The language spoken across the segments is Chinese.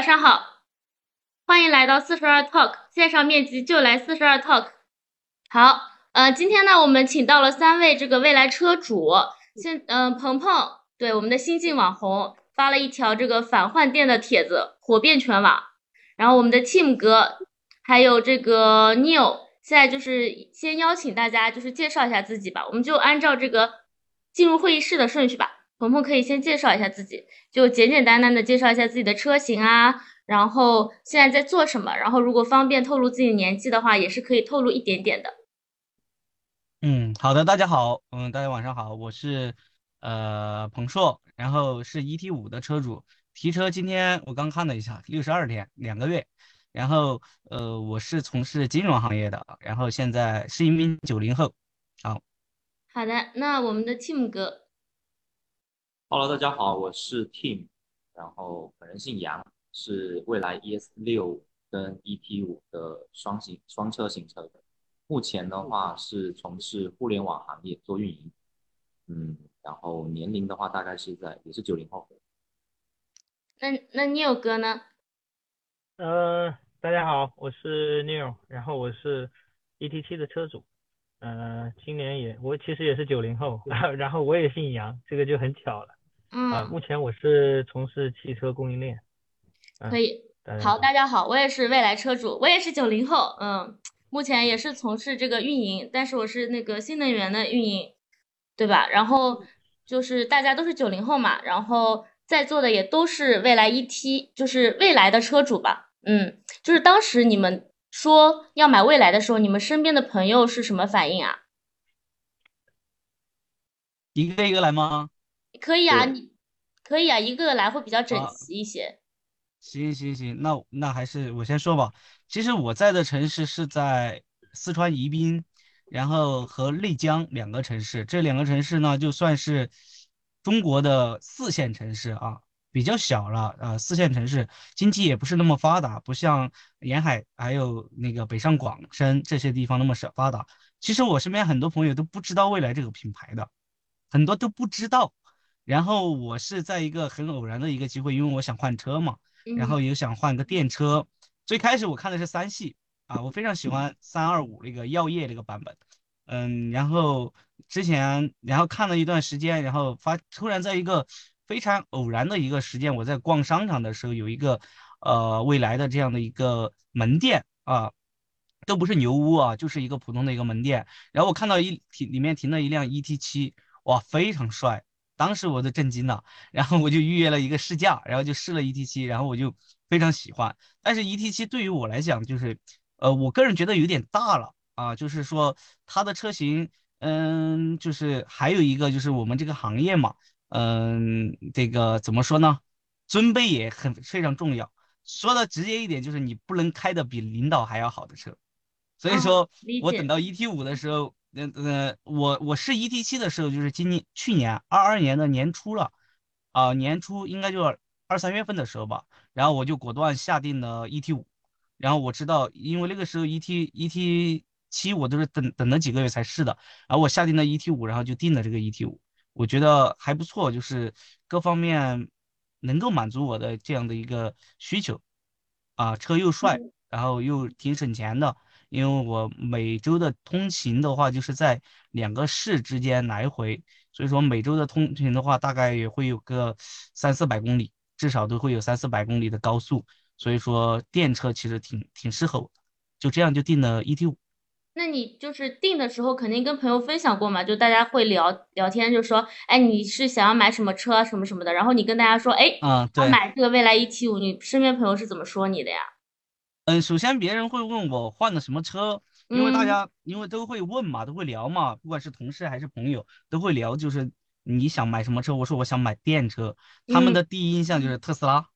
晚上好，欢迎来到四十二 Talk 线上面基就来四十二 Talk。好，呃，今天呢，我们请到了三位这个未来车主，现，嗯，鹏鹏，对，我们的新晋网红发了一条这个返换店的帖子，火遍全网。然后我们的 Tim 哥，还有这个 Neil，现在就是先邀请大家就是介绍一下自己吧，我们就按照这个进入会议室的顺序吧。鹏鹏可以先介绍一下自己，就简简单单的介绍一下自己的车型啊，然后现在在做什么，然后如果方便透露自己年纪的话，也是可以透露一点点的。嗯，好的，大家好，嗯，大家晚上好，我是呃彭硕，然后是 ET 五的车主，提车今天我刚看了一下，六十二天，两个月，然后呃我是从事金融行业的，然后现在是一名九零后，好，好的，那我们的 Tim 哥。Hello，大家好，我是 Tim，然后本人姓杨，是蔚来 ES 六跟 ET 五的双型双车型车的。目前的话是从事互联网行业做运营，嗯，然后年龄的话大概是在也是九零后。那那 Neil 哥呢？呃，大家好，我是 Neil，然后我是 ET 七的车主。呃，今年也我其实也是九零后，然后我也姓杨，这个就很巧了。嗯，目前我是从事汽车供应链。可以，好，大家好，我也是未来车主，我也是九零后，嗯，目前也是从事这个运营，但是我是那个新能源的运营，对吧？然后就是大家都是九零后嘛，然后在座的也都是未来 ET，就是未来的车主吧，嗯，就是当时你们说要买未来的时候，你们身边的朋友是什么反应啊？一个一个来吗？可以啊，你可以啊，一个个来会比较整齐一些。行行行，那那还是我先说吧。其实我在的城市是在四川宜宾，然后和丽江两个城市，这两个城市呢就算是中国的四线城市啊，比较小了呃。四线城市经济也不是那么发达，不像沿海还有那个北上广深这些地方那么少发达。其实我身边很多朋友都不知道未来这个品牌的，很多都不知道。然后我是在一个很偶然的一个机会，因为我想换车嘛，然后也想换个电车。最开始我看的是三系啊，我非常喜欢三二五那个药业那个版本，嗯，然后之前然后看了一段时间，然后发突然在一个非常偶然的一个时间，我在逛商场的时候，有一个呃未来的这样的一个门店啊，都不是牛屋啊，就是一个普通的一个门店，然后我看到一停里面停了一辆 ET 七，哇，非常帅。当时我都震惊了，然后我就预约了一个试驾，然后就试了 E T 七，然后我就非常喜欢。但是 E T 七对于我来讲，就是呃，我个人觉得有点大了啊，就是说它的车型，嗯，就是还有一个就是我们这个行业嘛，嗯，这个怎么说呢？尊卑也很非常重要。说的直接一点，就是你不能开的比领导还要好的车。所以说我等到 E T 五的时候。嗯呃，我我试 E T 七的时候，就是今年去年二二年的年初了，啊年初应该就是二三月份的时候吧，然后我就果断下定了 E T 五，然后我知道，因为那个时候 E T E T 七我都是等等了几个月才试的，然后我下定了 E T 五，然后就定了这个 E T 五，我觉得还不错，就是各方面能够满足我的这样的一个需求，啊车又帅，然后又挺省钱的。因为我每周的通勤的话，就是在两个市之间来回，所以说每周的通勤的话，大概也会有个三四百公里，至少都会有三四百公里的高速，所以说电车其实挺挺适合我的，就这样就定了 ET 五。那你就是定的时候肯定跟朋友分享过嘛？就大家会聊聊天，就说，哎，你是想要买什么车什么什么的，然后你跟大家说，哎，嗯，对，买这个蔚来 ET 五，你身边朋友是怎么说你的呀？嗯，首先别人会问我换的什么车，因为大家因为都会问嘛，都会聊嘛，不管是同事还是朋友都会聊，就是你想买什么车？我说我想买电车，他们的第一印象就是特斯拉，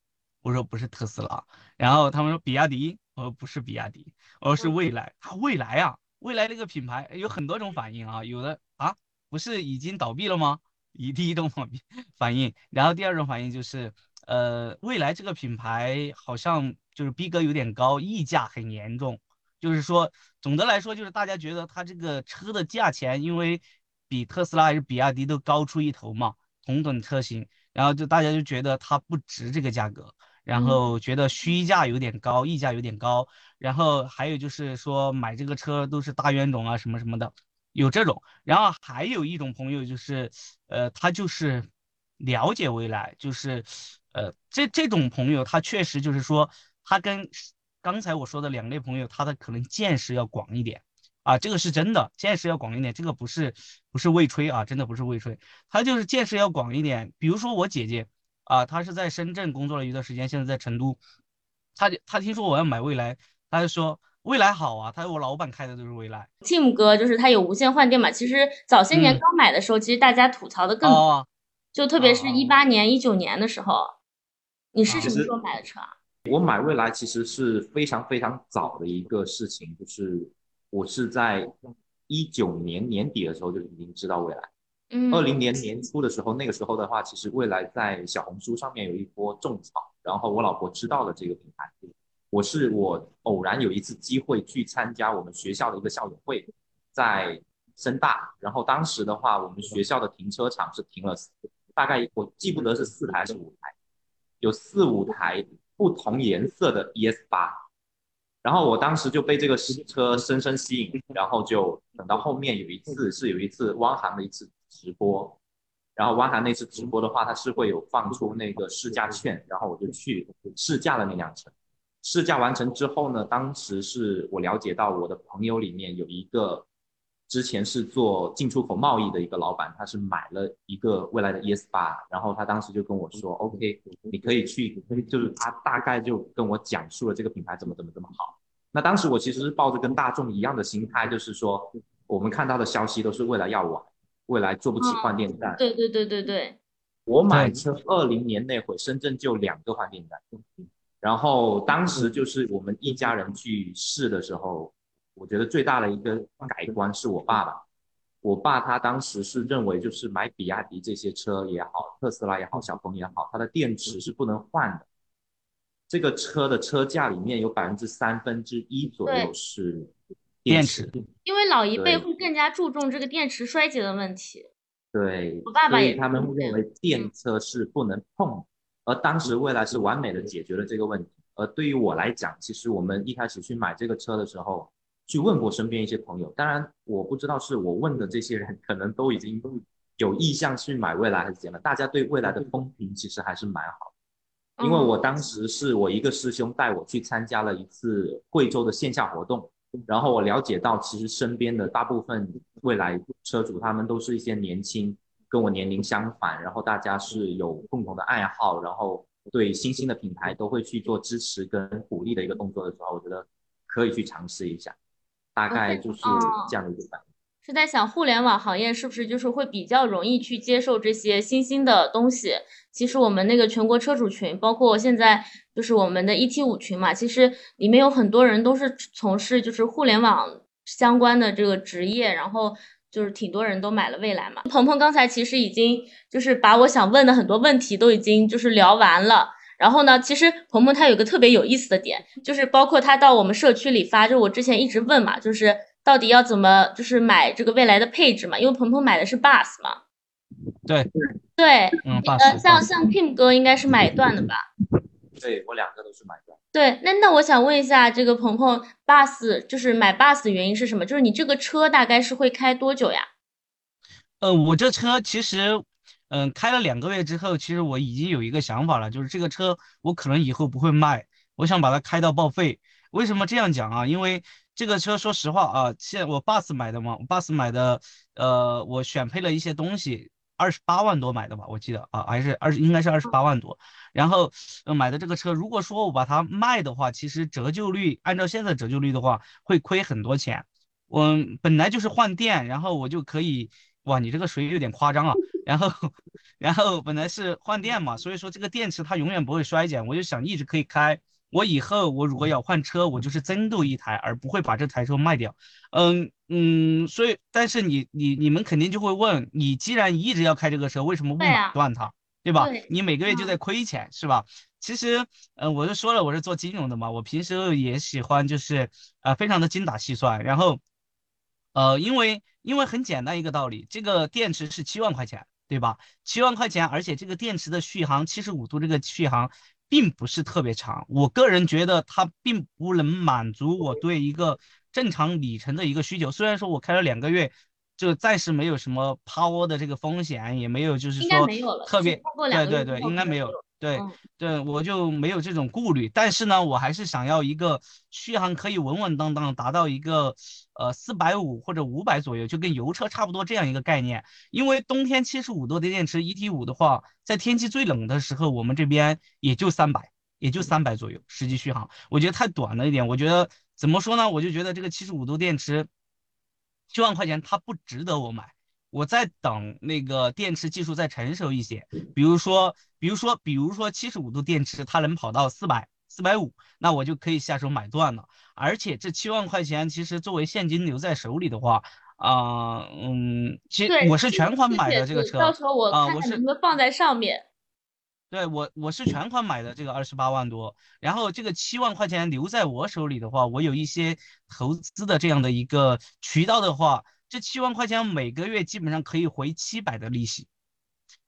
我说不是特斯拉，然后他们说比亚迪，我说不是比亚迪，我说是未来，他蔚来啊，未来这个品牌有很多种反应啊，有的啊不是已经倒闭了吗？以第一种反 反应，然后第二种反应就是。呃，未来这个品牌好像就是逼格有点高，溢价很严重。就是说，总的来说，就是大家觉得它这个车的价钱，因为比特斯拉还是比亚迪都高出一头嘛，同等车型，然后就大家就觉得它不值这个价格。然后觉得虚价有点高，溢价有点高，然后还有就是说买这个车都是大冤种啊什么什么的，有这种。然后还有一种朋友就是，呃，他就是了解未来，就是，呃，这这种朋友他确实就是说，他跟刚才我说的两类朋友，他的可能见识要广一点。啊，这个是真的，见识要广一点，这个不是不是魏吹啊，真的不是魏吹，他就是见识要广一点。比如说我姐姐啊，她是在深圳工作了一段时间，现在在成都，她她听说我要买蔚来，她就说蔚来好啊，她说我老板开的就是蔚来。Tim 哥就是他有无线换电嘛，其实早些年刚买的时候，其实大家吐槽的更多，就特别是一八年、一九年的时候，你是什么时候买的车啊？我买蔚来其实是非常非常早的一个事情，就是。我是在一九年年底的时候就已经知道未来，嗯，二零年年初的时候，那个时候的话，其实未来在小红书上面有一波种草，然后我老婆知道了这个品牌，我是我偶然有一次机会去参加我们学校的一个校友会，在深大，然后当时的话，我们学校的停车场是停了大概我记不得是四台还是五台，有四五台不同颜色的 ES 八。然后我当时就被这个车深深吸引，然后就等到后面有一次是有一次汪涵的一次直播，然后汪涵那次直播的话，他是会有放出那个试驾券，然后我就去试驾了那辆车。试驾完成之后呢，当时是我了解到我的朋友里面有一个之前是做进出口贸易的一个老板，他是买了一个未来的 ES 八，然后他当时就跟我说，OK，你可以去，就是他大概就跟我讲述了这个品牌怎么怎么怎么好。那当时我其实是抱着跟大众一样的心态，就是说我们看到的消息都是未来要晚，未来做不起换电站。对对对对对。我买车二零年那会，深圳就两个换电站，然后当时就是我们一家人去试的时候，我觉得最大的一个改观是我爸爸。我爸他当时是认为，就是买比亚迪这些车也好，特斯拉也好，小鹏也好，它的电池是不能换的。这个车的车价里面有百分之三分之一左右是电池，因为老一辈会更加注重这个电池衰竭的问题。对，我爸爸也他们认为电车是不能碰，而当时蔚来是完美的解决了这个问题。而对于我来讲，其实我们一开始去买这个车的时候，去问过身边一些朋友，当然我不知道是我问的这些人可能都已经有意向去买蔚来还是怎样，大家对蔚来的风评其实还是蛮好。因为我当时是我一个师兄带我去参加了一次贵州的线下活动，然后我了解到，其实身边的大部分未来车主，他们都是一些年轻，跟我年龄相反，然后大家是有共同的爱好，然后对新兴的品牌都会去做支持跟鼓励的一个动作的时候，我觉得可以去尝试一下，大概就是这样的一个反应。是在想互联网行业是不是就是会比较容易去接受这些新兴的东西？其实我们那个全国车主群，包括现在就是我们的 ET 五群嘛，其实里面有很多人都是从事就是互联网相关的这个职业，然后就是挺多人都买了蔚来嘛。鹏鹏刚才其实已经就是把我想问的很多问题都已经就是聊完了。然后呢，其实鹏鹏他有个特别有意思的点，就是包括他到我们社区里发，就我之前一直问嘛，就是。到底要怎么就是买这个未来的配置嘛？因为鹏鹏买的是 bus 嘛。对对，嗯，呃，像像 Kim 哥应该是买断的吧？对我两个都是买断。对，那那我想问一下，这个鹏鹏 bus 就是买 bus 的原因是什么？就是你这个车大概是会开多久呀？呃，我这车其实，嗯，开了两个月之后，其实我已经有一个想法了，就是这个车我可能以后不会卖，我想把它开到报废。为什么这样讲啊？因为这个车，说实话啊，现我 bus 买的嘛，bus 买的，呃，我选配了一些东西，二十八万多买的吧，我记得啊，还是二十，应该是二十八万多。然后呃买的这个车，如果说我把它卖的话，其实折旧率，按照现在折旧率的话，会亏很多钱。我本来就是换电，然后我就可以，哇，你这个水有点夸张啊。然后，然后本来是换电嘛，所以说这个电池它永远不会衰减，我就想一直可以开。我以后我如果要换车，我就是增购一台，而不会把这台车卖掉。嗯嗯，所以但是你你你们肯定就会问，你既然一直要开这个车，为什么不买断它？对吧？你每个月就在亏钱，是吧？其实，嗯，我就说了，我是做金融的嘛，我平时也喜欢就是啊，非常的精打细算。然后，呃，因为因为很简单一个道理，这个电池是七万块钱。对吧？七万块钱，而且这个电池的续航七十五度，这个续航并不是特别长。我个人觉得它并不能满足我对一个正常里程的一个需求。虽然说我开了两个月，就暂时没有什么趴窝的这个风险，也没有就是说特别对对对，应该没有。对对，我就没有这种顾虑，但是呢，我还是想要一个续航可以稳稳当当达到一个呃四百五或者五百左右，就跟油车差不多这样一个概念。因为冬天七十五度的电池 ET 五的话，在天气最冷的时候，我们这边也就三百，也就三百左右实际续航，我觉得太短了一点。我觉得怎么说呢？我就觉得这个七十五度电池七万块钱它不值得我买。我在等那个电池技术再成熟一些，比如说，比如说，比如说七十五度电池它能跑到四百、四百五，那我就可以下手买断了。而且这七万块钱其实作为现金留在手里的话，啊，嗯，其实我是全款买的这个车，到时候我看看能不能放在上面。对我，我是全款买的这个二十八万多，然后这个七万块钱留在我手里的话，我有一些投资的这样的一个渠道的话。这七万块钱每个月基本上可以回七百的利息，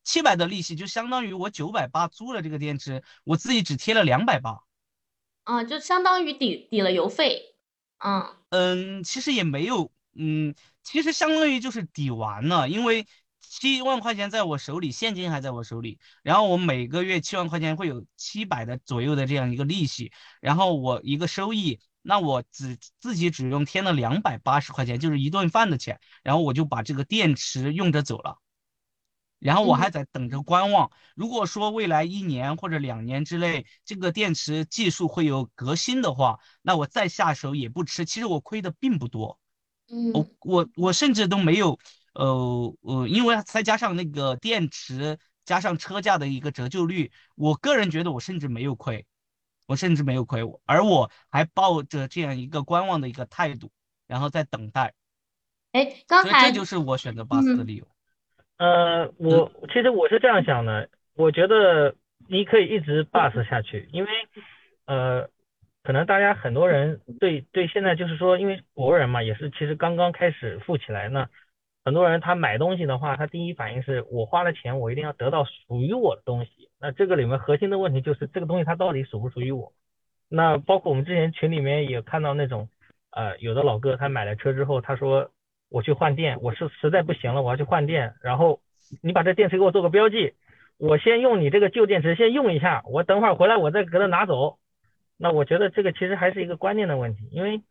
七百的利息就相当于我九百八租了这个电池，我自己只贴了两百八，啊，就相当于抵抵了油费，嗯嗯，其实也没有，嗯，其实相当于就是抵完了，因为七万块钱在我手里，现金还在我手里，然后我每个月七万块钱会有七百的左右的这样一个利息，然后我一个收益。那我只自己只用添了两百八十块钱，就是一顿饭的钱，然后我就把这个电池用着走了，然后我还在等着观望。如果说未来一年或者两年之内，这个电池技术会有革新的话，那我再下手也不迟。其实我亏的并不多，嗯，我我我甚至都没有，呃呃，因为再加上那个电池加上车价的一个折旧率，我个人觉得我甚至没有亏。我甚至没有亏我，而我还抱着这样一个观望的一个态度，然后在等待。哎，刚才这就是我选择巴斯的理由。呃，我其实我是这样想的，我觉得你可以一直 bus 下去，因为呃，可能大家很多人对对现在就是说，因为国人嘛，也是其实刚刚开始富起来呢。很多人他买东西的话，他第一反应是我花了钱，我一定要得到属于我的东西。那这个里面核心的问题就是这个东西它到底属不属于我？那包括我们之前群里面也看到那种，呃，有的老哥他买了车之后，他说我去换电，我是实在不行了，我要去换电。然后你把这电池给我做个标记，我先用你这个旧电池先用一下，我等会儿回来我再给他拿走。那我觉得这个其实还是一个观念的问题，因为。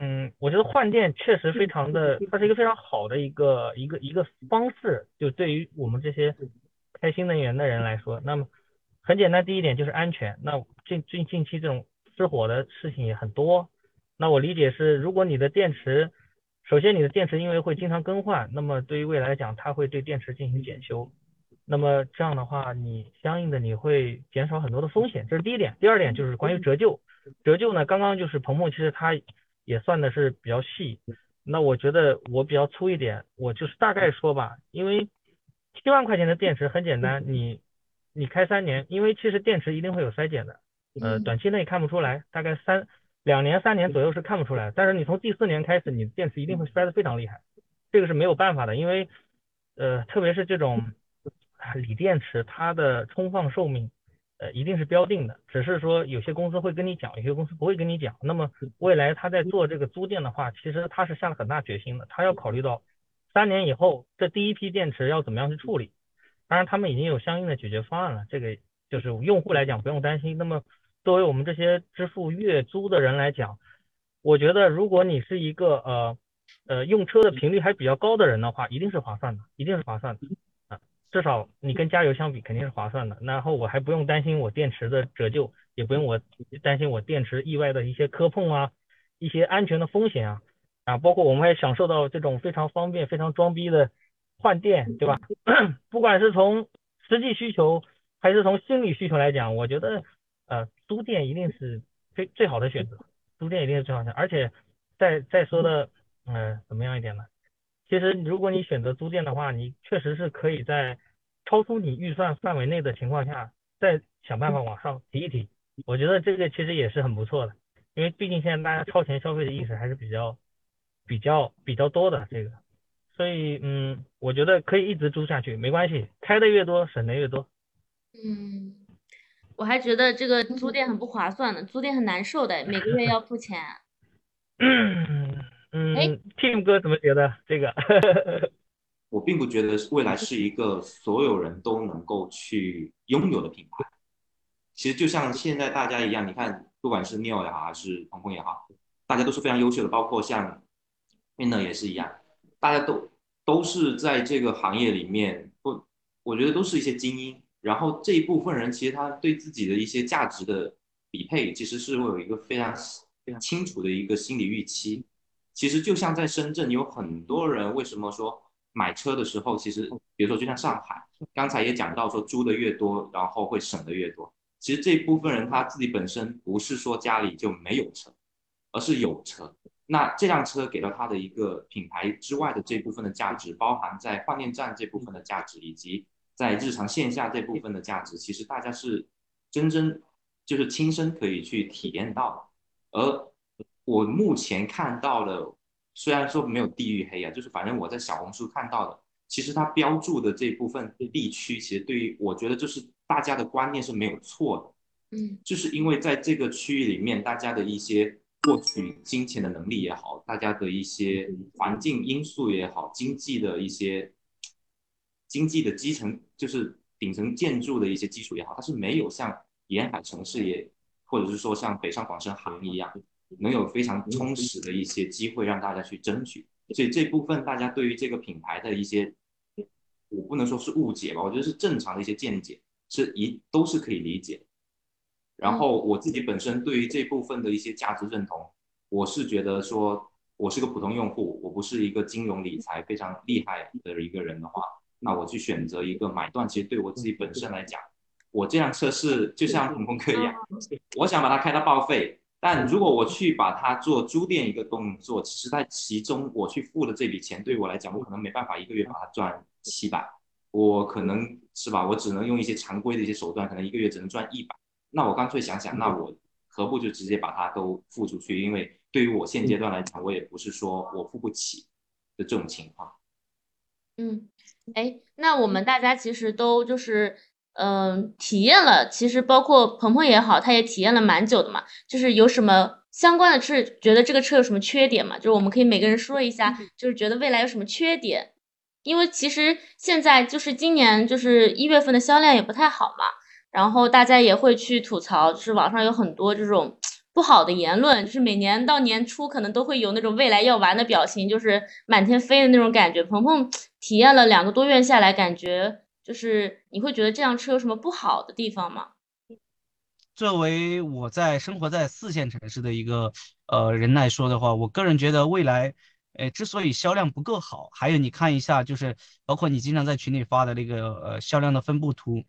嗯，我觉得换电确实非常的，它是一个非常好的一个一个一个方式。就对于我们这些开新能源的人来说，那么很简单，第一点就是安全。那近近近期这种失火的事情也很多。那我理解是，如果你的电池，首先你的电池因为会经常更换，那么对于未来讲，它会对电池进行检修。那么这样的话，你相应的你会减少很多的风险，这是第一点。第二点就是关于折旧，折旧呢，刚刚就是鹏鹏其实他。也算的是比较细，那我觉得我比较粗一点，我就是大概说吧，因为七万块钱的电池很简单，你你开三年，因为其实电池一定会有衰减的，呃，短期内看不出来，大概三两年三年左右是看不出来，但是你从第四年开始，你电池一定会衰的非常厉害，这个是没有办法的，因为呃，特别是这种锂电池，它的充放寿命。呃，一定是标定的，只是说有些公司会跟你讲，有些公司不会跟你讲。那么未来他在做这个租电的话，其实他是下了很大决心的，他要考虑到三年以后这第一批电池要怎么样去处理。当然，他们已经有相应的解决方案了，这个就是用户来讲不用担心。那么作为我们这些支付月租的人来讲，我觉得如果你是一个呃呃用车的频率还比较高的人的话，一定是划算的，一定是划算的啊。至少你跟加油相比肯定是划算的，然后我还不用担心我电池的折旧，也不用我担心我电池意外的一些磕碰啊，一些安全的风险啊，啊，包括我们还享受到这种非常方便、非常装逼的换电，对吧？不管是从实际需求还是从心理需求来讲，我觉得呃租电一定是最最好的选择，租电一定是最好的，而且再再说的嗯怎么样一点呢？其实，如果你选择租店的话，你确实是可以在超出你预算范围内的情况下，再想办法往上提一提。我觉得这个其实也是很不错的，因为毕竟现在大家超前消费的意识还是比较、比较、比较多的这个，所以嗯，我觉得可以一直租下去，没关系，开的越多省的越多。嗯，我还觉得这个租店很不划算呢，租店很难受的，每个月要付钱。嗯哎嗯，Tim 哥怎么觉得这个？我并不觉得未来是一个所有人都能够去拥有的品牌。其实就像现在大家一样，你看，不管是 Neil 也好，还是鹏鹏也好，大家都是非常优秀的，包括像 Winner 也是一样，大家都都是在这个行业里面，不，我觉得都是一些精英。然后这一部分人，其实他对自己的一些价值的匹配，其实是会有一个非常非常清楚的一个心理预期。其实就像在深圳，有很多人为什么说买车的时候，其实比如说就像上海，刚才也讲到说租的越多，然后会省的越多。其实这部分人他自己本身不是说家里就没有车，而是有车。那这辆车给到它的一个品牌之外的这部分的价值，包含在换电站这部分的价值，以及在日常线下这部分的价值，其实大家是真正就是亲身可以去体验到的。而我目前看到的，虽然说没有地域黑啊，就是反正我在小红书看到的，其实它标注的这部分地区，其实对于我觉得就是大家的观念是没有错的。嗯就是因为在这个区域里面，大家的一些获取金钱的能力也好，大家的一些环境因素也好，经济的一些经济的基层，就是顶层建筑的一些基础也好，它是没有像沿海城市也，或者是说像北上广深杭一样，能有非常充实的一些机会让大家去争取。所以这部分大家对于这个品牌的一些，我不能说是误解吧，我觉得是正常的一些见解，是一都是可以理解。然后我自己本身对于这部分的一些价值认同，我是觉得说，我是个普通用户，我不是一个金融理财非常厉害的一个人的话，那我去选择一个买断，其实对我自己本身来讲，我这辆车是就像鹏鹏哥一样，我想把它开到报废，但如果我去把它做租赁一个动作，其实在其中我去付的这笔钱，对我来讲，我可能没办法一个月把它赚七百，我可能是吧，我只能用一些常规的一些手段，可能一个月只能赚一百。那我干脆想想，那我何不就直接把它都付出去？因为对于我现阶段来讲，我也不是说我付不起的这种情况。嗯，哎，那我们大家其实都就是，嗯、体验了，其实包括鹏鹏也好，他也体验了蛮久的嘛。就是有什么相关的是觉得这个车有什么缺点嘛？就是我们可以每个人说一下，就是觉得未来有什么缺点。因为其实现在就是今年就是一月份的销量也不太好嘛，然后大家也会去吐槽，就是网上有很多这种不好的言论，就是每年到年初可能都会有那种未来要完的表情，就是满天飞的那种感觉。鹏鹏体验了两个多月下来，感觉就是你会觉得这辆车有什么不好的地方吗？作为我在生活在四线城市的一个呃人来说的话，我个人觉得未来，呃，之所以销量不够好，还有你看一下，就是包括你经常在群里发的那个呃销量的分布图，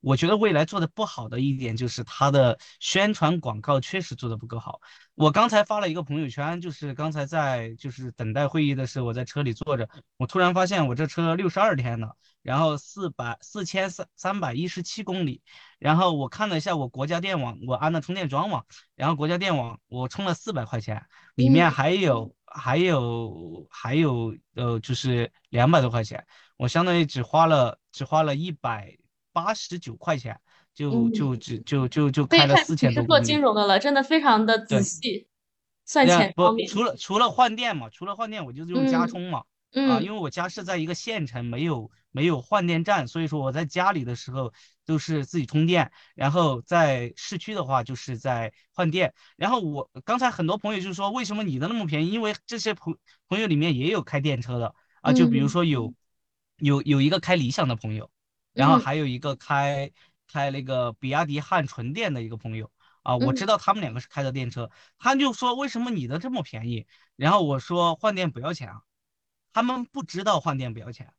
我觉得未来做的不好的一点就是它的宣传广告确实做的不够好。我刚才发了一个朋友圈，就是刚才在就是等待会议的时候，我在车里坐着，我突然发现我这车六十二天了，然后四百四千三三百一十七公里。然后我看了一下我国家电网，我安的充电桩嘛，然后国家电网我充了四百块钱，里面还有还有还有呃就是两百多块钱，我相当于只花了只花了一百八十九块钱，就嗯就只就就就开了四千多公里。金融的了，真的非常的仔细，算钱方面。除了除了换电嘛，除了换电我就是用加嗯充嘛。啊，嗯因为我家是在一个县城，没有没有换电站，所以说我在家里的时候都是自己充电，然后在市区的话就是在换电。然后我刚才很多朋友就说，为什么你的那么便宜？因为这些朋朋友里面也有开电车的啊，就比如嗯说有有有一个开理想的朋友，然后嗯还有一个开开那个比亚迪汉纯电的一个朋友。啊，我知嗯道他们两个是开的电车，他就说为什么你的这么便宜？然后我说换电不要钱啊，他们不知道换电不要钱，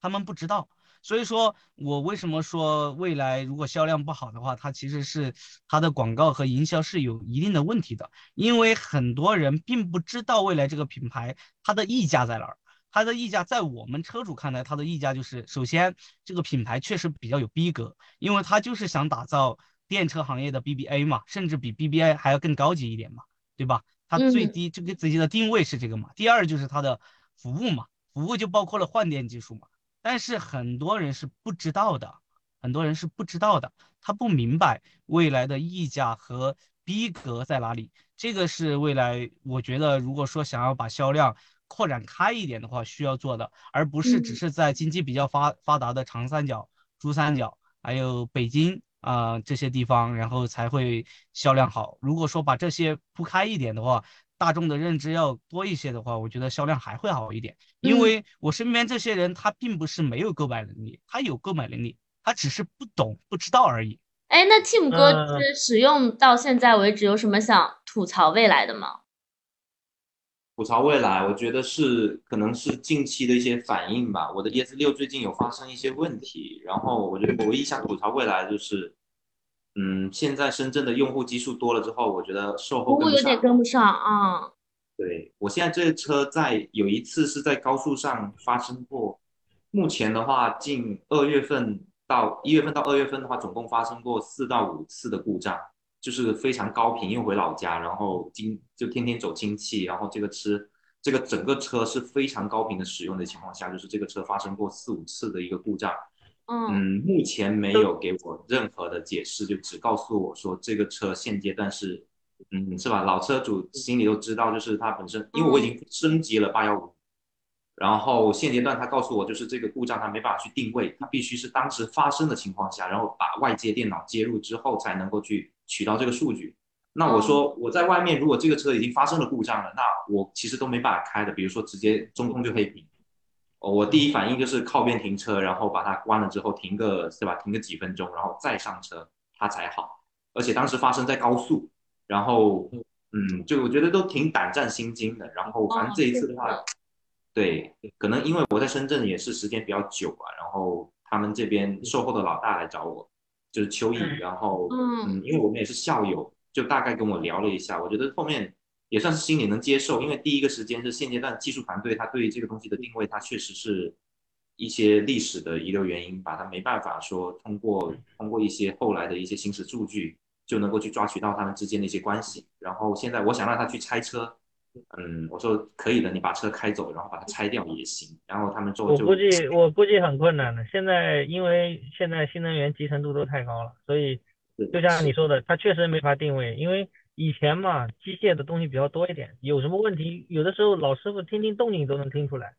他们不知道，所以说我为什么说未来如果销量不好的话，它其实是它的广告和营销是有一定的问题的，因为很多人并不知道未来这个品牌它的溢价在哪儿。它的溢价在我们车主看来，它的溢价就是首先这个品牌确实比较有逼格，因为它就是想打造电车行业的 BBA 嘛，甚至比 BBA 还要更高级一点嘛，对吧？它最嗯低这个自己的定位是这个嘛。第二就是它的服务嘛，服务就包括了换电技术嘛。但是很多人是不知道的，很多人是不知道的，他不明白未来的溢价和逼格在哪里。这个是未来我觉得，如果说想要把销量扩展开一点的话，需要做的，而不是只是在经济比较发发达的长三角、珠三角，还有北京啊、这些地方，然后才会销量好。如果说把这些铺开一点的话，大众的认知要多一些的话，我觉得销量还会好一点。因为我身边这些人，他并不是没有购买能力，他有购买能力，他只是不懂、不知道而已。哎，那 Tim 哥使用到现在为止，有什么想吐槽未来的吗？吐槽未来，我觉得是可能是近期的一些反应吧。我的 ES 六最近有发生一些问题，然后我觉得我唯一想吐槽未来就是，嗯，现在深圳的用户基数多了之后，我觉得售后服务有点跟不上。跟不上啊。对，我现在这个车在有一次是在高速上发生过，目前的话，近二月份到一月份到二月份的话，总共发生过四到五次的故障，就是非常高频，因为回老家，然后经就天天走亲戚，然后这个车这个整个车是非常高频的使用的情况下，就是这个车发生过四五次的一个故障。嗯嗯，目前没有给我任何的解释，就只告诉我说这个车现阶段是，嗯，是吧？老车主心里都知道，就是它本身，因为我已经升级了八幺五，然后现阶段他告诉我，就是这个故障他没办法去定位，他必须是当时发生的情况下，然后把外接电脑接入之后才能够去取到这个数据。那我说我在外面，如果这个车已经发生了故障了，那我其实都没办法开的，比如说直接中控就黑屏。哦，我第一反应就是靠边停车，然后把它关了之后停个对吧？停个几分钟，然后再上车，它才好。而且当时发生在高速，然后嗯，就我觉得都挺胆战心惊的。然后反正这一次的话，哦对，可能因为我在深圳也是时间比较久啊，然后他们这边售后的老大来找我，就是秋意，然后嗯。嗯，因为我们也是校友，就大概跟我聊了一下，我觉得后面也算是心里能接受，因为第一个时间是现阶段技术团队他对于这个东西的定位，它确实是一些历史的遗留原因吧，他没办法说通过通过一些后来的一些行驶数据就能够去抓取到他们之间的一些关系。然后现在我想让他去拆车，嗯，我说可以的，你把车开走，然后把它拆掉也行。然后他们做我估计我估计很困难的。现在因为现在新能源集成度都太高了，所以是就像你说的，它确实没法定位。因为以前嘛，机械的东西比较多一点，有什么问题，有的时候老师傅听听动静都能听出来。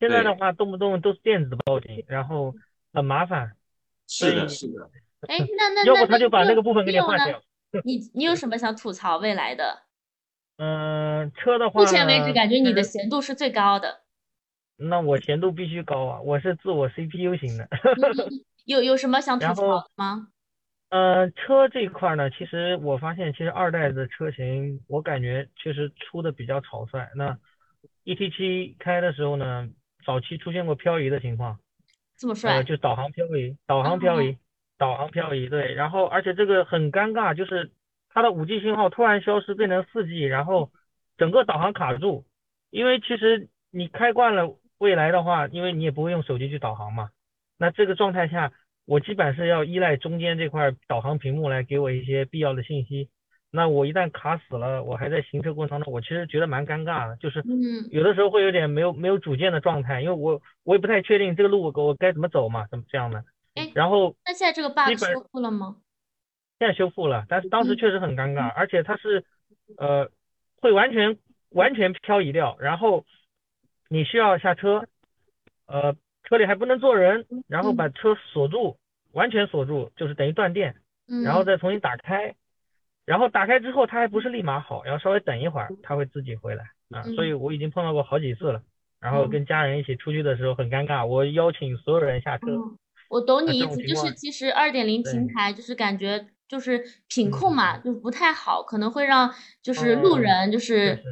现在的话，动不动都是电子报警，然后很麻烦。是的，是的。哎，那 那要那不他就把那个部分给你你有呢划掉。你你有什么想吐槽未来的？嗯，车的话，目前为止，感觉你的咸度是最高的。那我咸度必须高啊，我是自我 CPU 型的。有有什么想吐槽的吗？呃，车这一块呢，其实我发现，其实二代的车型，我感觉确实出的比较草率。那 E T 七开的时候呢，早期出现过漂移的情况，呃，这么帅？就导航漂移，导航漂移，导航漂移，对。然后，而且这个很尴尬，就是它的 5G 信号突然消失，变成 4G，然后整个导航卡住。因为其实你开惯了未来的话，因为你也不会用手机去导航嘛，那这个状态下，我基本是要依赖中间这块导航屏幕来给我一些必要的信息。那我一旦卡死了，我还在行车过程当中，我其实觉得蛮尴尬的，就是嗯有的时候会有点没有没有主见的状态，因为我我也不太确定这个路我我该怎么走嘛，怎么这样的哎。然后那现在这个 bug 修复了吗？现在修复了，但是当时嗯。确实很尴尬，而且它是呃会完全完全漂移掉，然后你需要下车，呃车里还不能坐人，然后把车锁住，完全锁住，就是等于断电，嗯，然后再重新打开，然后打开之后它还不是立马好，要稍微等一会儿，它会自己回来啊，嗯。所以我已经碰到过好几次了。然后嗯。跟家人一起出去的时候很尴尬，我邀请所有人下车，嗯，我懂你意思，就是其实二点零平台就是感觉就是品嗯控嘛，就不太好，可能会让就是路嗯人就是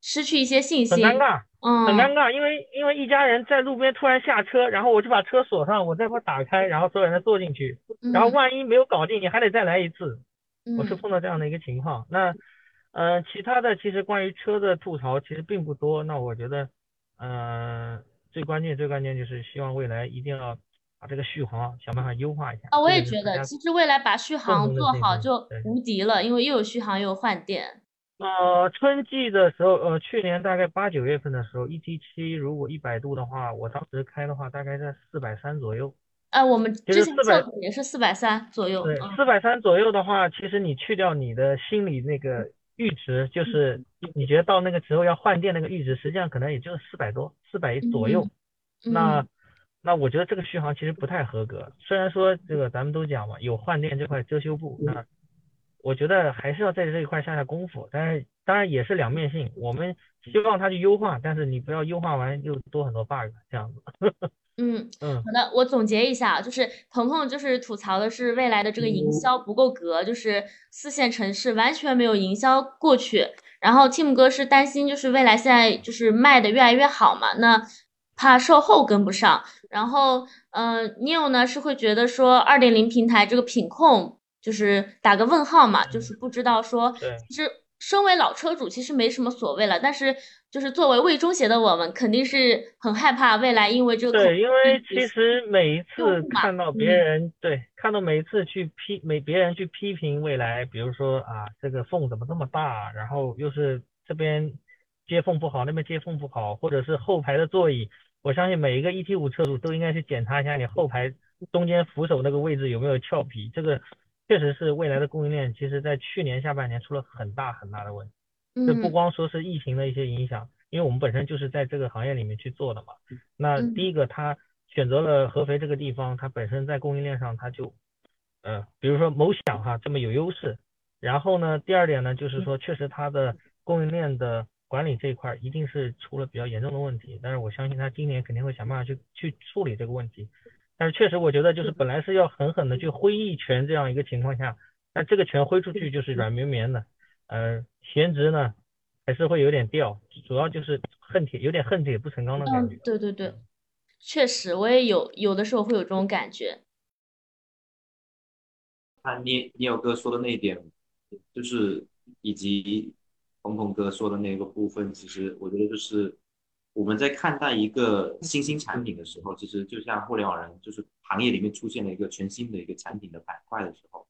失去一些信心。很尴尬。嗯，很尴尬，因为因为一家人在路边突然下车，然后我就把车锁上，我再把它打开，然后所有人再坐进去，然后嗯万一没有搞定，你还得再来一次。我是嗯碰到这样的一个情况。那呃，其他的其实关于车的吐槽其实并不多。那我觉得，呃，最关键最关键就是希望未来一定要把这个续航想办法优化一下。啊，我也觉得，其实未来把续航做好就无敌了，因为又有续航又有换电。呃，春季的时候，呃，去年大概八九月份的时候，ET 七如果一百度的话，我当时开的话大概在四百三左右。呃，我们之前400测也是四百三左右，四百三左右的话，其实你去掉你的心理那个阈值，就是你觉得到那个时候要换电那个阈值，实际上可能也就是四百多、四百左右。那我觉得这个续航其实不太合格。虽然说这个咱们都讲嘛，有换电这块遮羞布，那我觉得还是要在这一块下下功夫。但是当然也是两面性，我们希望它去优化，但是你不要优化完又多很多 bug 这样子。嗯，嗯好的，我总结一下，就是鹏鹏就是吐槽的是未来的这个营销不够格，就是四线城市完全没有营销过去。然后 Tim 哥是担心就是未来现在就是卖的越来越好嘛，那怕售后跟不上。然后，嗯、呃、，Neil 呢是会觉得说二点零平台这个品控就是打个问号嘛，就是不知道说对其实身为老车主其实没什么所谓了，但是就是作为魏忠贤的我们肯定是很害怕未来因为这个对，因为其实每一 次看到别人对看到每一次去批每别人去批评未来，比如说啊这个缝怎么这么大，然后又是这边接缝不好，那边接缝不好，或者是后排的座椅，我相信每一个 ET 五车主都应该去检查一下你后排中间扶手那个位置有没有翘皮，这个确实是未来的供应链，其实在去年下半年出了很大很大的问题。这不嗯光说是疫情的一些影响，因为我们本身就是在这个行业里面去做的嘛。那嗯第一个，他选择了合肥这个地方，它本身在供应链上它就，呃，比如说某享哈这么有优势。然后呢，第二点呢，就是说确实它的供应链的管理这一块儿一定是出了比较严重的问题，但是我相信他今年肯定会想办法去去处理这个问题。但是确实，我觉得就是本来是要狠狠的去挥一拳这样一个情况下，那这个拳挥出去就是软绵绵的。呃，闲职呢还是会有点掉，主要就是恨铁，有点恨铁不成钢的感觉嗯，。对对对，确实我也有有的时候会有这种感觉。啊聂聂友哥说的那一点，就是以及鹏鹏哥说的那个部分，其实我觉得就是我们在看待一个新兴产品的时候，其实就像互联网人，就是行业里面出现了一个全新的一个产品的板块的时候，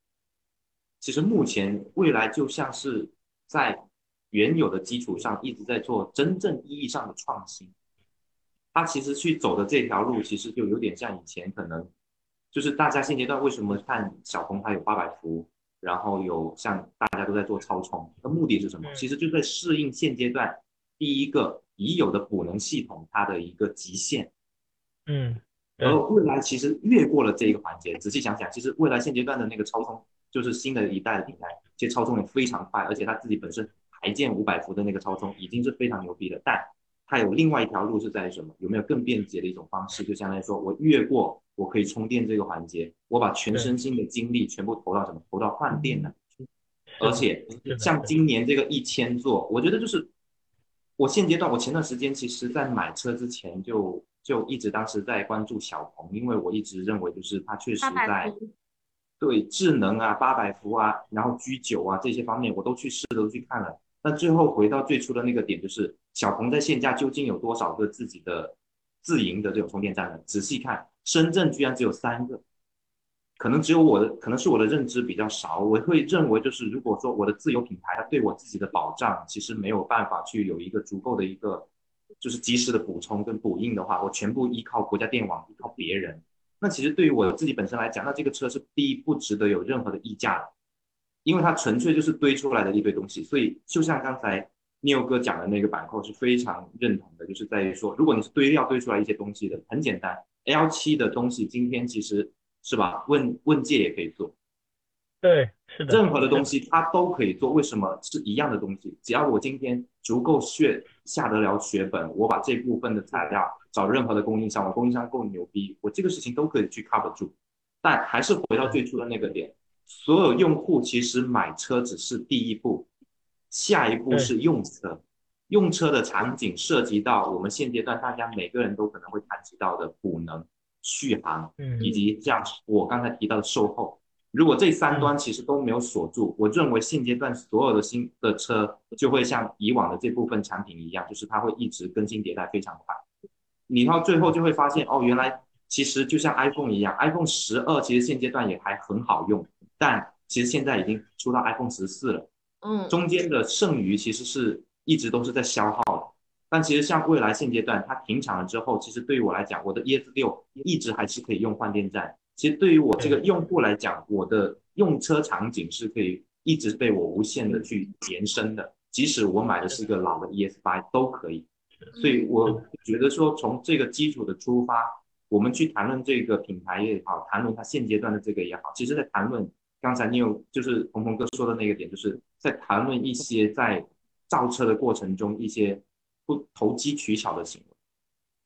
其实目前未来就像是在原有的基础上一直在做真正意义上的创新。他其实去走的这条路，其实就有点像以前可能。就是大家现阶段为什么看小鹏它有八百伏，然后有像大家都在做超充，那目的是什么？嗯其实就在适应现阶段第一个已有的补能系统它的一个极限，嗯，对而未来其实越过了这一个环节。仔细想想，其实未来现阶段的那个超充，就是新的一代的平台，其实超充也非常快，而且它自己本身台建五百伏的那个超充已经是非常牛逼的，但它有另外一条路是在于什么？有没有更便捷的一种方式？就相当于说我越过。我可以充电这个环节，我把全身心的精力全部投到什么？投到换电呢？而且像今年这个一千座，我觉得就是我现阶段，我前段时间其实在买车之前就就一直当时在关注小鹏，因为我一直认为就是它确实在对智能啊、八百伏啊，然后 G 九啊这些方面我都去试都去看了。那最后回到最初的那个点，就是小鹏在线下究竟有多少个自己的自营的这种充电站呢？仔细看。深圳居然只有三个，可能只有我的，可能是我的认知比较少。我会认为，就是如果说我的自有品牌，它对我自己的保障其实没有办法去有一个足够的一个，就是及时的补充跟补印的话，我全部依靠国家电网，依靠别人。那其实对于我自己本身来讲，那这个车是第一不值得有任何的溢价的，因为它纯粹就是堆出来的一堆东西。所以就像刚才 Neil 哥讲的那个板块是非常认同的，就是在于说，如果你是堆料堆出来一些东西的，很简单。L 七的东西，今天其实是吧？问问界也可以做，对，是的，任何的东西它都可以做。为什么是一样的东西？只要我今天足够血下得了血本，我把这部分的材料找任何的供应商，我供应商够牛逼，我这个事情都可以去 cover 住。但还是回到最初的那个点，所有用户其实买车只是第一步，下一步是用车。用车的场景涉及到我们现阶段大家每个人都可能会谈及到的补能、续航，嗯以及像我刚才提到的售后。如果这三端其实都没有锁住，我认为现阶段所有的新的车就会像以往的这部分产品一样，就是它会一直更新迭代非常快。你到最后就会发现，哦，原来其实就像 iPhone 一样，iPhone 十二其实现阶段也还很好用，但其实现在已经出到 iPhone 十四了，嗯，中间的剩余其实是。一直都是在消耗的，但其实像未来现阶段它停产了之后，其实对于我来讲，我的 ES 六一直还是可以用换电站。其实对于我这个用户来讲，我的用车场景是可以一直被我无限的去延伸的，即使我买的是个老的 ES 八都可以。所以我觉得说，从这个基础的出发，我们去谈论这个品牌也好，谈论它现阶段的这个也好，其实在谈论刚才你有就是鹏鹏哥说的那个点，就是在谈论一些在造车的过程中一些不投机取巧的行为，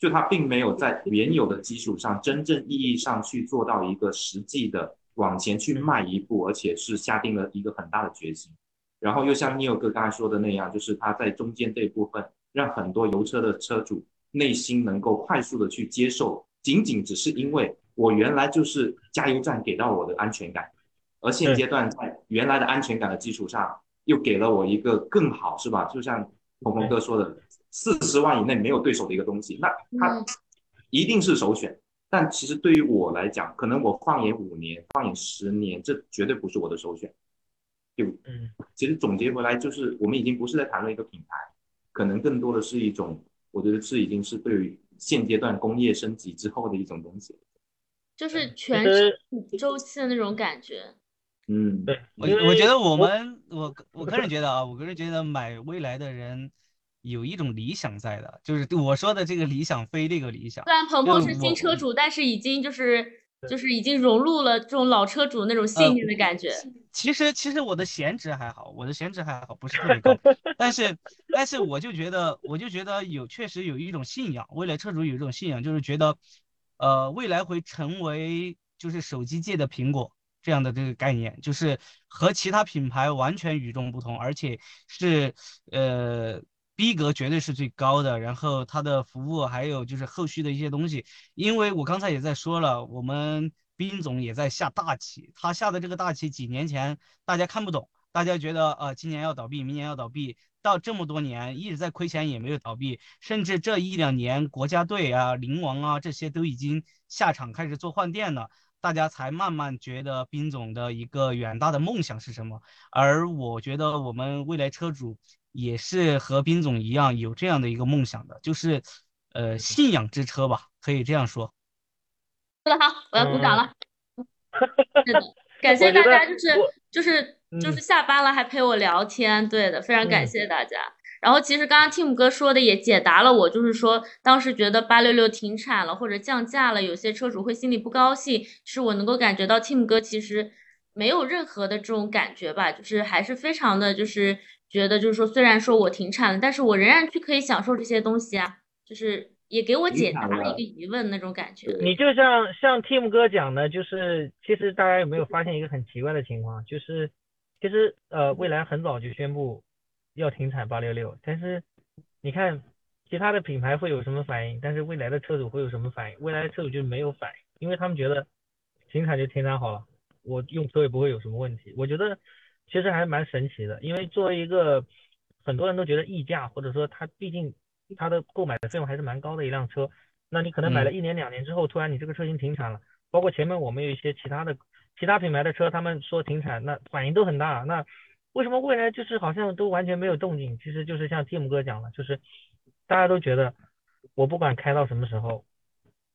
就他并没有在原有的基础上真正意义上去做到一个实际的往前去迈一步，而且是下定了一个很大的决心。然后又像 Neil 哥刚才说的那样，就是他在中间这部分。让很多油车的车主内心能够快速的去接受，仅仅只是因为我原来就是加油站给到我的安全感，而现阶段在原来的安全感的基础上，又给了我一个更好，是吧？就像鹏鹏哥说的，四十万以内没有对手的一个东西，那它一定是首选。但其实对于我来讲，可能我放眼五年，放眼十年，这绝对不是我的首选。就嗯，其实总结回来就是，我们已经不是在谈论一个品牌。可能更多的是一种，我觉得是已经是对于现阶段工业升级之后的一种东西，就是全周期的那种感觉。嗯，对，我我觉得我们我我个人觉得啊，我个人觉得买未来的人有一种理想在的，就是我说的这个理想非这个理想。虽然鹏鹏是新车主，但是已经就是。就是已经融入了这种老车主那种信念的感觉。其实其实我的闲值还好，我的闲值还好，不是特别高。但是但是我就觉得我就觉得有确实有一种信仰，未来车主有一种信仰，就是觉得，呃，未来会成为就是手机界的苹果这样的这个概念，就是和其他品牌完全与众不同，而且是呃。逼格绝对是最高的，然后它的服务还有就是后续的一些东西，因为我刚才也在说了，我们斌总也在下大棋，他下的这个大棋几年前大家看不懂，大家觉得呃今年要倒闭，明年要倒闭，到这么多年一直在亏钱也没有倒闭，甚至这一两年国家队啊、灵王啊这些都已经下场开始做换电了，大家才慢慢觉得斌总的一个远大的梦想是什么，而我觉得我们未来车主。也是和斌总一样有这样的一个梦想的，就是，呃，信仰之车吧，可以这样说。说 的好，我要鼓掌了。是的，感谢大家，就是就是就是下班了还陪我聊天，对的，非常感谢大家。然后其实刚刚 Tim 哥说的也解答了我，就是说当时觉得八六六停产了或者降价了，有些车主会心里不高兴，是我能够感觉到 Tim 哥其实没有任何的这种感觉吧，就是还是非常的就是。觉得就是说，虽然说我停产了，但是我仍然去可以享受这些东西啊，就是也给我解答了一个疑问那种感觉。你就像像 Tim 哥讲的，就是其实大家有没有发现一个很奇怪的情况，就是其实呃，蔚来很早就宣布要停产八六六，但是你看其他的品牌会有什么反应，但是未来的车主会有什么反应？未来的车主就是没有反应，因为他们觉得停产就停产好了，我用车也不会有什么问题。我觉得。其实还蛮神奇的，因为作为一个很多人都觉得溢价，或者说它毕竟它的购买的费用还是蛮高的一辆车，那你可能买了一年两年之后，突然你这个车型停产了，包括前面我们有一些其他的其他品牌的车，他们说停产，那反应都很大。那为什么未来就是好像都完全没有动静？其实就是像 Tim 哥讲的，就是大家都觉得我不管开到什么时候，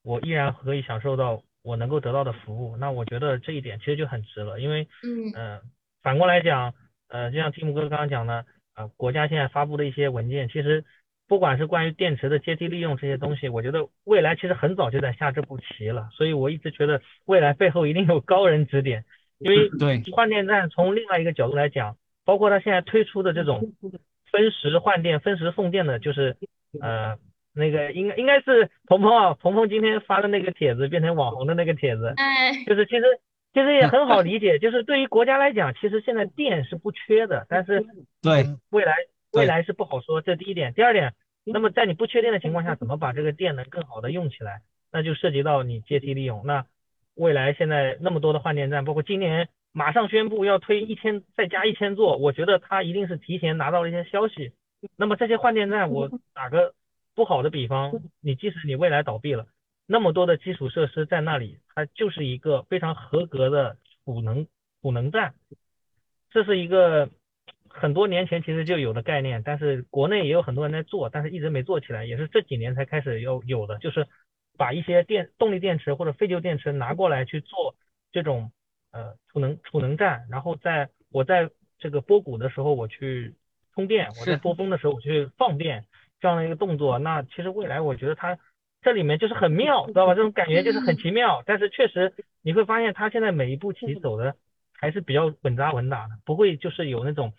我依然可以享受到我能够得到的服务。那我觉得这一点其实就很值了，因为嗯。反过来讲，呃，就像 Tim 哥刚刚讲的，呃，国家现在发布的一些文件，其实不管是关于电池的阶梯利用这些东西，我觉得未来其实很早就在下这步棋了。所以我一直觉得未来背后一定有高人指点，因为对换电站从另外一个角度来讲，包括它现在推出的这种分时换电、分时送电的，就是呃那个应该应该是鹏鹏啊，鹏鹏今天发的那个帖子变成网红的那个帖子，哎，就是其实。其实也很好理解，就是对于国家来讲，其实现在电是不缺的，但是对未来未来是不好说，这第一点。第二点，那么在你不缺电的情况下，怎么把这个电能更好的用起来？那就涉及到你阶梯利用。那未来现在那么多的换电站，包括今年马上宣布要推一千再加一千座，我觉得它一定是提前拿到了一些消息。那么这些换电站，我打个不好的比方，你即使你未来倒闭了。那么多的基础设施在那里，它就是一个非常合格的储能储能站，这是一个很多年前其实就有的概念，但是国内也有很多人在做，但是一直没做起来，也是这几年才开始有有的，就是把一些电动力电池或者废旧电池拿过来去做这种呃储能储能站，然后在我在这个波谷的时候我去充电，我在是波峰的时候我去放电这样的一个动作，那其实未来我觉得它这里面就是很妙，知道吧？这种感觉就是很奇妙，但是确实你会发现它现在每一步棋走的还是比较稳扎稳打的，不会就是有那种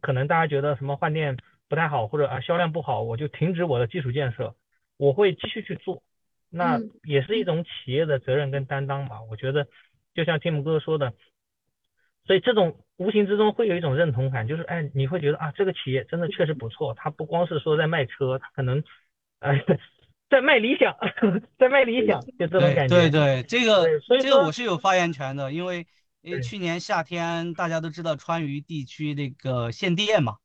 可能大家觉得什么换电不太好或者啊销量不好，我就停止我的基础建设，我会继续去做，那嗯也是一种企业的责任跟担当吧。我觉得就像 Tim 哥说的，所以这种无形之中会有一种认同感，就是哎，你会觉得啊，这个企业真的确实不错，它不光是说在卖车，它可能哎在卖理想，在卖理想，就这种对感觉。对对，这个对这个我是有发言权的，因为因为去年夏天大家都知道川渝地区那个限电嘛，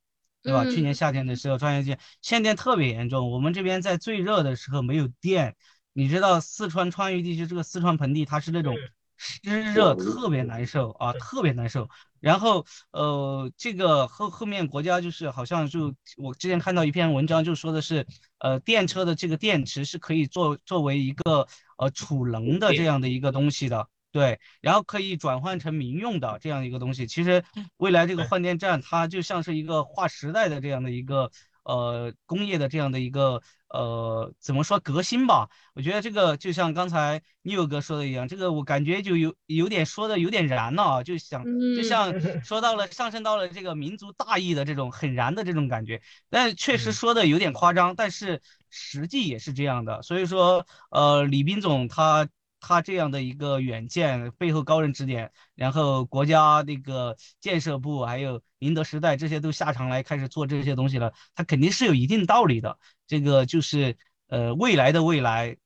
对吧？去年嗯夏天的时候，川渝限限电特别严重，我们这边在最热的时候没有电。你知道四川川渝地区这个四川盆地，它是那种嗯湿热特别难受啊，特别难受。然后呃，这个后后面国家就是好像就我之前看到一篇文章，就说的是呃电车的这个电池是可以作作为一个呃储能的这样的一个东西的。对，然后可以转换成民用的这样一个东西。其实未来这个换电站，它就像是一个划时代的这样的一个呃工业的这样的一个呃怎么说革新吧？我觉得这个就像刚才 Neil 哥说的一样，这个我感觉就有有点说的有点燃了啊，就想就嗯像 说到了上升到了这个民族大义的这种很燃的这种感觉。但确实嗯说的有点夸张，但是实际也是这样的。所以说，呃，李斌总他他这样的一个远见，背后高人指点，然后国家那个建设部还有宁德时代这些都下场来开始做这些东西了，他肯定是有一定道理的。这个就是呃未来的未来，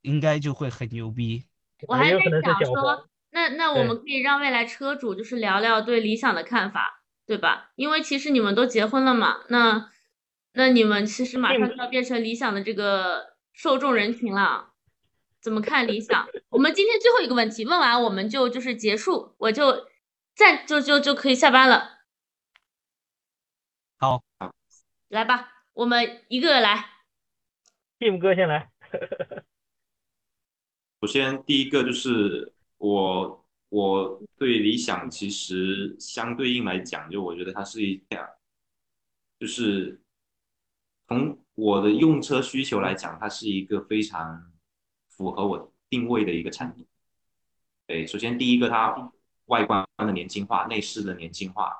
应该就会很牛逼。我还在想说，那那我们可以让未来车主就是聊聊对理想的看法，对吧？因为其实你们都结婚了嘛，那那你们其实马上就要变成理想的这个受众人群了，怎么看理想？我们今天最后一个问题问完，我们就就是结束，我就暂就就就可以下班了。好，来吧，我们一个个来。Tim 哥先来。首先，第一个就是我我对理想其实相对应来讲，就我觉得它是一辆，就是从我的用车需求来讲，它是一个非常符合我定位的一个产品。对，首先第一个，它外观的年轻化，内饰的年轻化，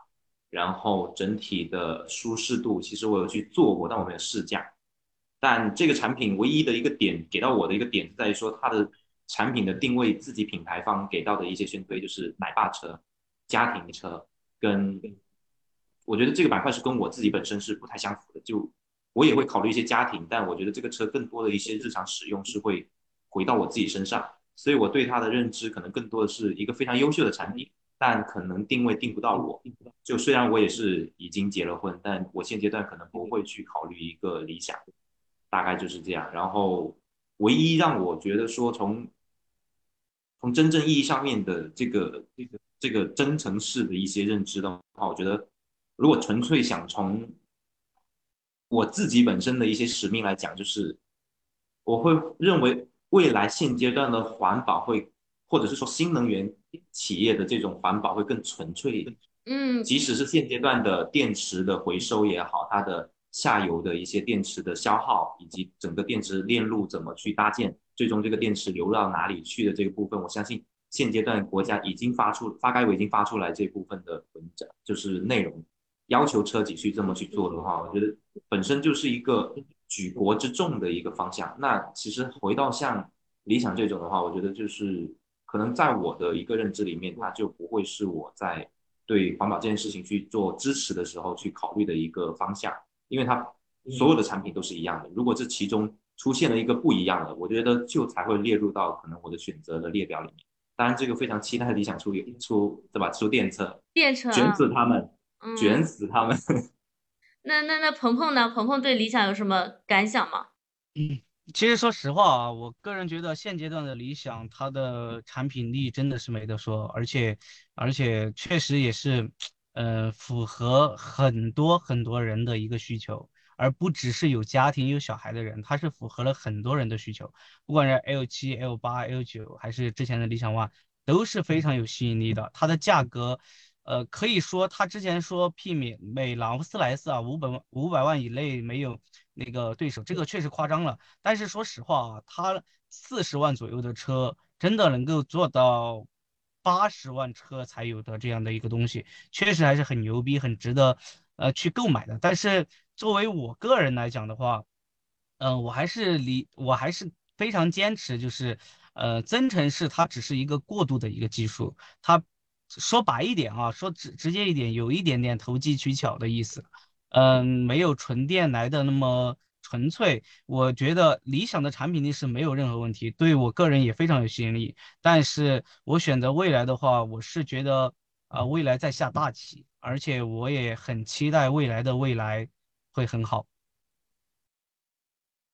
然后整体的舒适度，其实我有去做过，但我没有试驾。但这个产品唯一的一个点给到我的一个点在于说，它的产品的定位，自己品牌方给到的一些宣推就是奶爸车、家庭车，跟我觉得这个板块是跟我自己本身是不太相符的。就我也会考虑一些家庭，但我觉得这个车更多的一些日常使用是会回到我自己身上，所以我对它的认知可能更多的是一个非常优秀的产品，但可能定位定不到我。就虽然我也是已经结了婚，但我现阶段可能不会去考虑一个理想，大概就是这样。然后唯一让我觉得说从从真正意义上面的这个这个这个真诚式的一些认知的话，我觉得如果纯粹想从我自己本身的一些使命来讲，就是我会认为未来现阶段的环保会，或者是说新能源企业的这种环保会更纯粹一点。嗯即使是现阶段的电池的回收也好，它的下游的一些电池的消耗，以及整个电池链路怎么去搭建，最终这个电池流到哪里去的这个部分，我相信现阶段国家已经发出发改委已经发出来这部分的文章，就是内容，要求车企去这么去做的话，我觉得本身就是一个举国之重的一个方向。那其实回到像理想这种的话，我觉得就是可能在我的一个认知里面，它就不会是我在对环保这件事情去做支持的时候去考虑的一个方向，因为它所有的产品都是一样的。如果这其中出现了一个不一样的，我觉得就才会列入到可能我的选择的列表里面。当然，这个非常期待理想出出对吧？出电车，电车卷死他们，嗯卷死他们。那那那鹏鹏呢？鹏鹏对理想有什么感想吗？嗯其实说实话啊，我个人觉得现阶段的理想，它的产品力真的是没得说，而且而且确实也是呃，符合很多很多人的一个需求，而不只是有家庭有小孩的人，它是符合了很多人的需求，不管是 L 七、L 八、L 九，还是之前的理想 ONE，都是非常有吸引力的。它的价格，呃，可以说他之前说媲美美劳斯莱斯啊，五百万五百万以内没有那个对手，这个确实夸张了。但是说实话啊，他四十万左右的车，真的能够做到。八十万车才有的这样的一个东西，确实还是很牛逼，很值得呃去购买的。但是作为我个人来讲的话，嗯，我还是离我还是非常坚持，就是呃增程式它只是一个过渡的一个技术，它说白一点啊，说直直接一点，有一点点投机取巧的意思，嗯，没有纯电来的那么。纯粹，我觉得理想的产品力是没有任何问题，对我个人也非常有吸引力。但是我选择蔚来的话，我是觉得啊，蔚来在下大棋，而且我也很期待未来的未来会很好。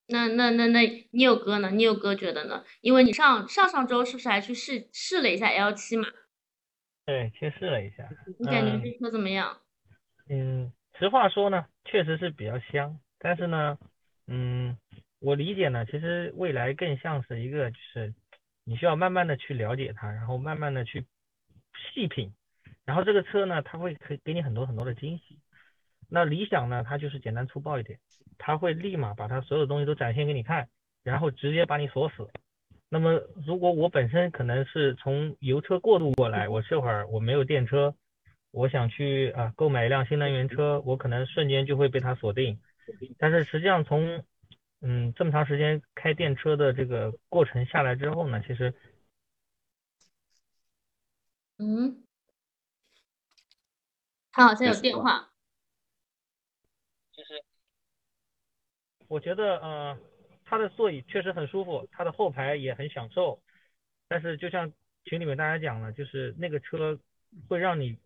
那那那那，你有哥呢？你有哥觉得呢？因为你上上上周是不是还去试试了一下 L 七嘛？对，去试了一下。你感觉这车怎么样？嗯，实话说呢，确实是比较香，但是呢。嗯，我理解呢，其实未来更像是一个，就是你需要慢慢的去了解它，然后慢慢的去细品，然后这个车呢，它会可以给你很多很多的惊喜。那理想呢，它就是简单粗暴一点，它会立马把它所有东西都展现给你看，然后直接把你锁死。那么如果我本身可能是从油车过渡过来，我这会儿我没有电车，我想去啊购买一辆新能源车，我可能瞬间就会被它锁定。但是实际上从嗯这么长时间开电车的这个过程下来之后呢，其实嗯，他好像有电话。其实我觉得呃它的座椅确实很舒服，它的后排也很享受。但是就像群里面大家讲了，就是那个车会让你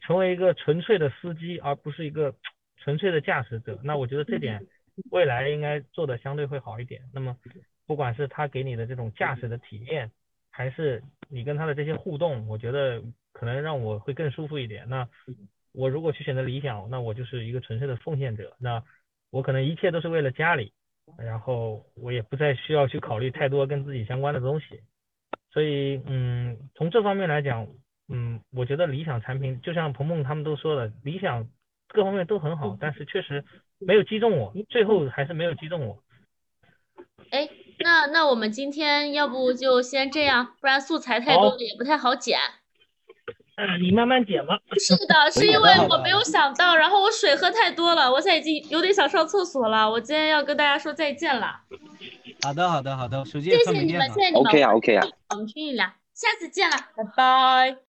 成为一个纯粹的司机，而不是一个。纯粹的驾驶者，那我觉得这点未来应该做的相对会好一点。那么，不管是他给你的这种驾驶的体验，还是你跟他的这些互动，我觉得可能让我会更舒服一点。那我如果去选择理想，那我就是一个纯粹的奉献者。那我可能一切都是为了家里，然后我也不再需要去考虑太多跟自己相关的东西。所以，嗯，从这方面来讲，嗯，我觉得理想产品就像鹏鹏他们都说了，理想。各方面都很好，但是确实没有击中我，最后还是没有击中我。哎，那那我们今天要不就先这样，不然素材太多了也不太好剪。嗯，你慢慢点吧。是的，是因为我没有想到，然后我水喝太多了，我现在已经有点想上厕所了。我今天要跟大家说再见了。好的，好的，好的，手机谢谢你们，谢谢你们。OK 啊，OK 啊。我们群里聊，下次见了，拜拜。